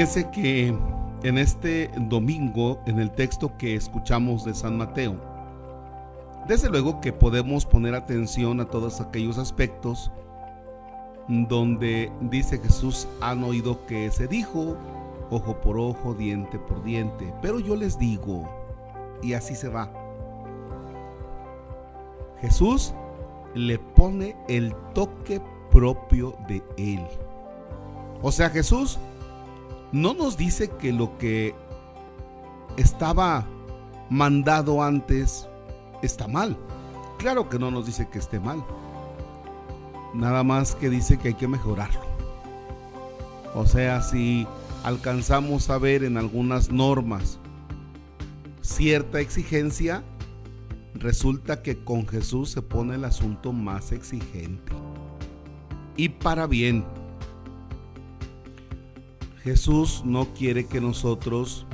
Fíjese que en este domingo, en el texto que escuchamos de San Mateo, desde luego que podemos poner atención a todos aquellos aspectos donde dice Jesús, han oído que se dijo, ojo por ojo, diente por diente, pero yo les digo, y así se va. Jesús le pone el toque propio de él. O sea, Jesús no nos dice que lo que estaba mandado antes está mal. Claro que no nos dice que esté mal. Nada más que dice que hay que mejorarlo. O sea, si alcanzamos a ver en algunas normas cierta exigencia, resulta que con Jesús se pone el asunto más exigente. Y para bien. Jesús no quiere que nosotros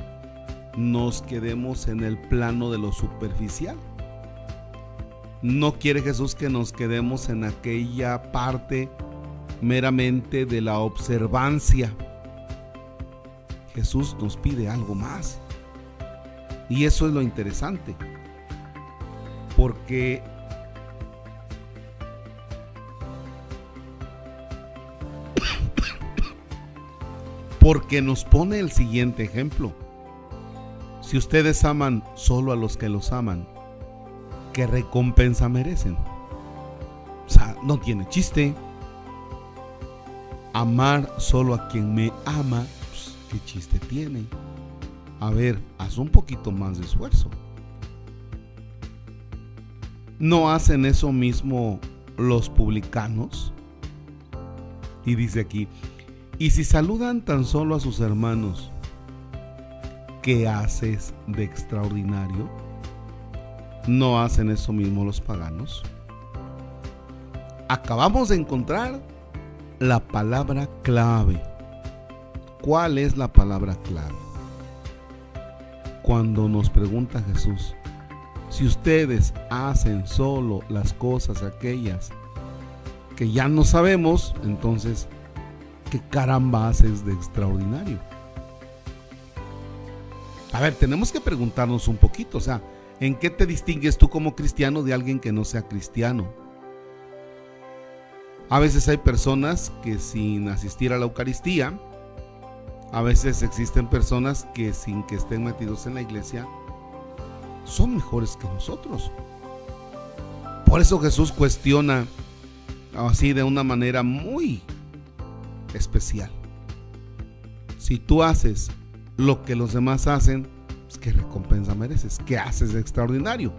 nos quedemos en el plano de lo superficial. No quiere Jesús que nos quedemos en aquella parte meramente de la observancia. Jesús nos pide algo más. Y eso es lo interesante. Porque porque nos pone el siguiente ejemplo. Si ustedes aman solo a los que los aman, ¿qué recompensa merecen? O sea, no tiene chiste. Amar solo a quien me ama, pues, ¿qué chiste tiene? A ver, haz un poquito más de esfuerzo. ¿No hacen eso mismo los publicanos? Y dice aquí, y si saludan tan solo a sus hermanos, ¿qué haces de extraordinario? ¿No hacen eso mismo los paganos? Acabamos de encontrar la palabra clave. ¿Cuál es la palabra clave? Cuando nos pregunta Jesús, si ustedes hacen solo las cosas aquellas que ya no sabemos, entonces ¿qué caramba haces de extraordinario? A ver, tenemos que preguntarnos un poquito, o sea, ¿en qué te distingues tú como cristiano de alguien que no sea cristiano? A veces hay personas que sin asistir a la Eucaristía, a veces existen personas que sin que estén metidos en la iglesia, son mejores que nosotros. Por eso Jesús cuestiona así de una manera muy especial. Si tú haces lo que los demás hacen, pues, ¿qué recompensa mereces? ¿Qué haces de extraordinario?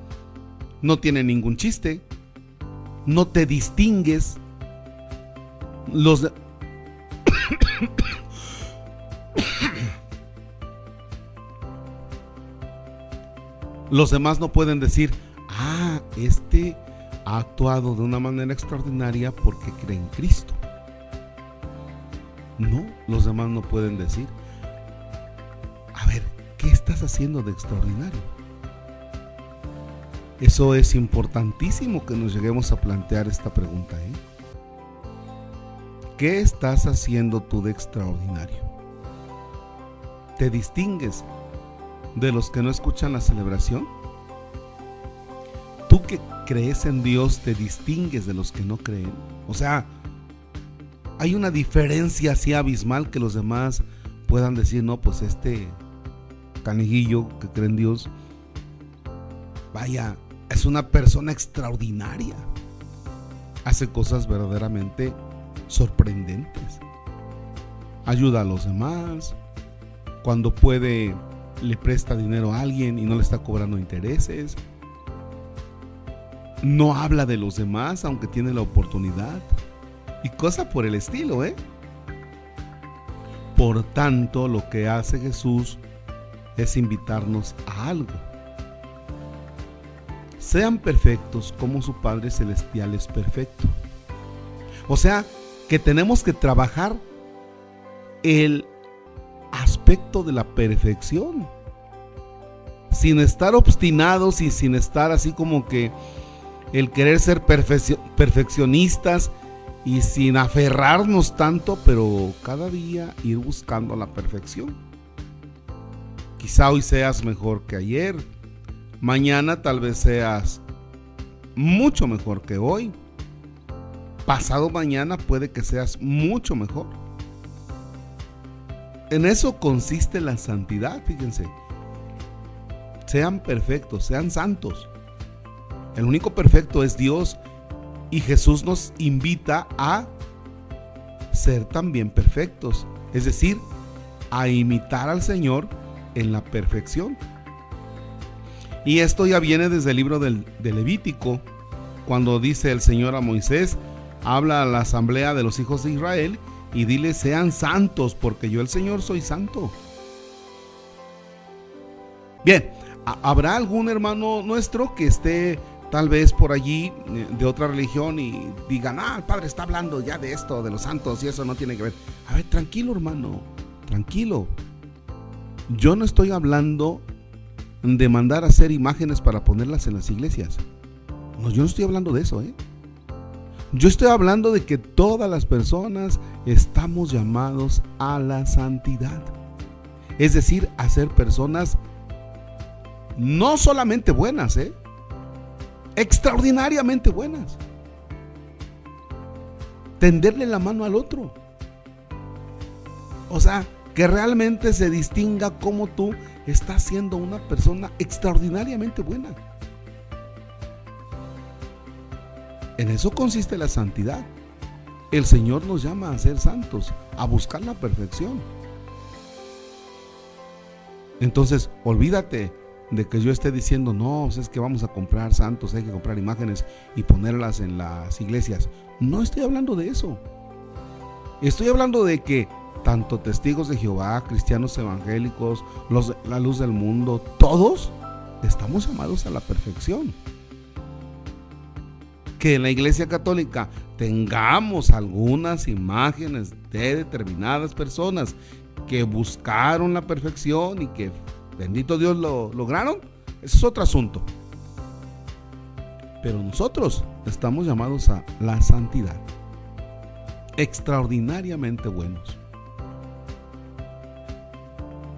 No tiene ningún chiste. No te distingues. Los Los demás no pueden decir, ah, este ha actuado de una manera extraordinaria porque cree en Cristo. No, los demás no pueden decir. A ver, ¿qué estás haciendo de extraordinario? Eso es importantísimo que nos lleguemos a plantear esta pregunta. ¿eh? ¿Qué estás haciendo tú de extraordinario? ¿Te distingues de los que no escuchan la celebración? ¿Tú que crees en Dios te distingues de los que no creen? O sea, hay una diferencia así abismal que los demás puedan decir, no, pues este canijillo que cree en Dios, vaya, es una persona extraordinaria. Hace cosas verdaderamente sorprendentes. Ayuda a los demás. Cuando puede, le presta dinero a alguien y no le está cobrando intereses. No habla de los demás aunque tiene la oportunidad y cosas por el estilo, ¿eh? Por tanto, lo que hace Jesús es invitarnos a algo. Sean perfectos como su Padre Celestial es perfecto. O sea, que tenemos que trabajar el aspecto de la perfección. Sin estar obstinados y sin estar así como que el querer ser perfeccionistas y sin aferrarnos tanto, pero cada día ir buscando la perfección. Quizá hoy seas mejor que ayer, mañana tal vez seas mucho mejor que hoy, pasado mañana puede que seas mucho mejor. En eso consiste la santidad, fíjense. Sean perfectos, sean santos. El único perfecto es Dios y Jesús nos invita a ser también perfectos, es decir, a imitar al Señor en la perfección. Y esto ya viene desde el libro del, Levítico, cuando dice el Señor a Moisés, habla a la asamblea de los hijos de Israel y dile, sean santos, porque yo el Señor soy santo. Bien, ¿habrá algún hermano nuestro que esté tal vez por allí eh, de otra religión y digan, ah, el padre está hablando ya de esto, de los santos y eso no tiene que ver. A ver, tranquilo hermano, tranquilo. Yo no estoy hablando de mandar a hacer imágenes para ponerlas en las iglesias. No, yo no estoy hablando de eso, ¿eh? Yo estoy hablando de que todas las personas estamos llamados a la santidad. Es decir, a ser personas no solamente buenas, ¿eh? Extraordinariamente buenas. Tenderle la mano al otro. O sea, que realmente se distinga como tú estás siendo una persona extraordinariamente buena. En eso consiste la santidad. El Señor nos llama a ser santos, a buscar la perfección. Entonces, olvídate de que yo esté diciendo, no, es que vamos a comprar santos, hay que comprar imágenes y ponerlas en las iglesias. No estoy hablando de eso. Estoy hablando de que tanto testigos de Jehová, cristianos evangélicos, los, la luz del mundo, todos estamos llamados a la perfección. Que en la iglesia católica tengamos algunas imágenes de determinadas personas que buscaron la perfección y que bendito Dios lo lograron, ese es otro asunto. Pero nosotros estamos llamados a la santidad. Extraordinariamente buenos.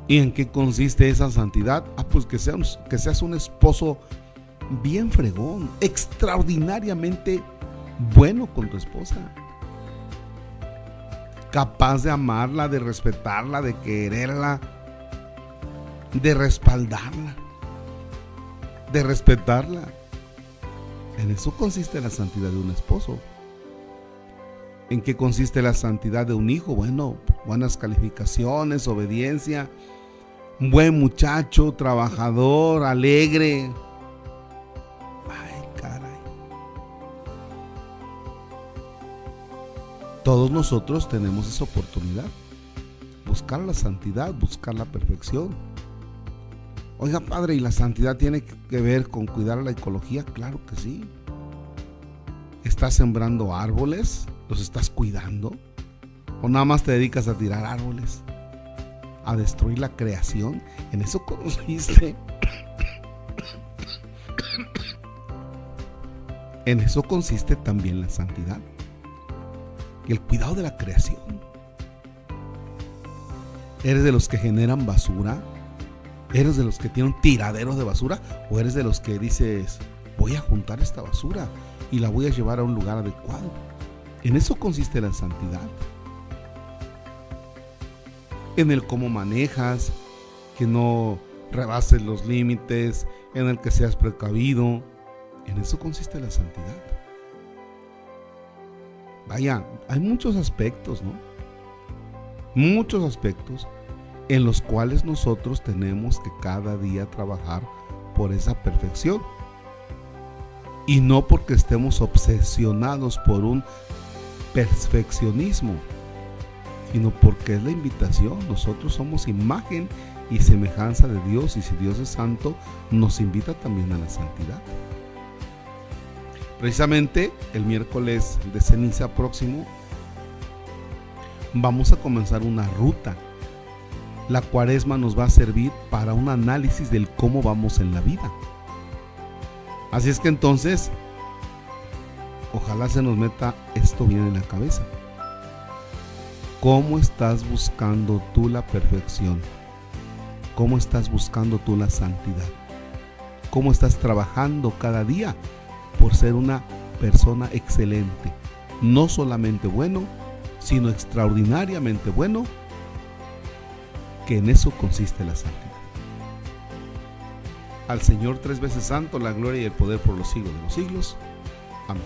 ¿Y en qué consiste esa santidad? Ah, pues que seas, que seas un esposo bien fregón, extraordinariamente bueno con tu esposa. Capaz de amarla, de respetarla, de quererla, de respaldarla, de respetarla. En eso consiste la santidad de un esposo. ¿En qué consiste la santidad de un hijo? Bueno, buenas calificaciones, obediencia, un buen muchacho, trabajador, alegre. Ay, caray. Todos nosotros tenemos esa oportunidad. Buscar la santidad, buscar la perfección. Oiga, padre, ¿y la santidad tiene que ver con cuidar la ecología? Claro que sí. ¿Estás sembrando árboles? ¿Los estás cuidando? ¿O nada más te dedicas a tirar árboles? ¿A destruir la creación? En eso consiste. En eso consiste también la santidad. El cuidado de la creación. ¿Eres de los que generan basura? ¿Eres de los que tienen tiraderos de basura o eres de los que dices, voy a juntar esta basura y la voy a llevar a un lugar adecuado? En eso consiste la santidad. En el cómo manejas, que no rebases los límites, en el que seas precavido. En eso consiste la santidad. Vaya, hay muchos aspectos, ¿no? Muchos aspectos en los cuales nosotros tenemos que cada día trabajar por esa perfección. Y no porque estemos obsesionados por un perfeccionismo, sino porque es la invitación. Nosotros somos imagen y semejanza de Dios y si Dios es santo, nos invita también a la santidad. Precisamente el miércoles de ceniza próximo vamos a comenzar una ruta la cuaresma nos va a servir para un análisis del cómo vamos en la vida. Así es que entonces, ojalá se nos meta esto bien en la cabeza. ¿Cómo estás buscando tú la perfección? ¿Cómo estás buscando tú la santidad? ¿Cómo estás trabajando cada día por ser una persona excelente? No solamente bueno, sino extraordinariamente bueno, que en eso consiste la santidad. Al Señor tres veces santo, la gloria y el poder por los siglos de los siglos. Amén.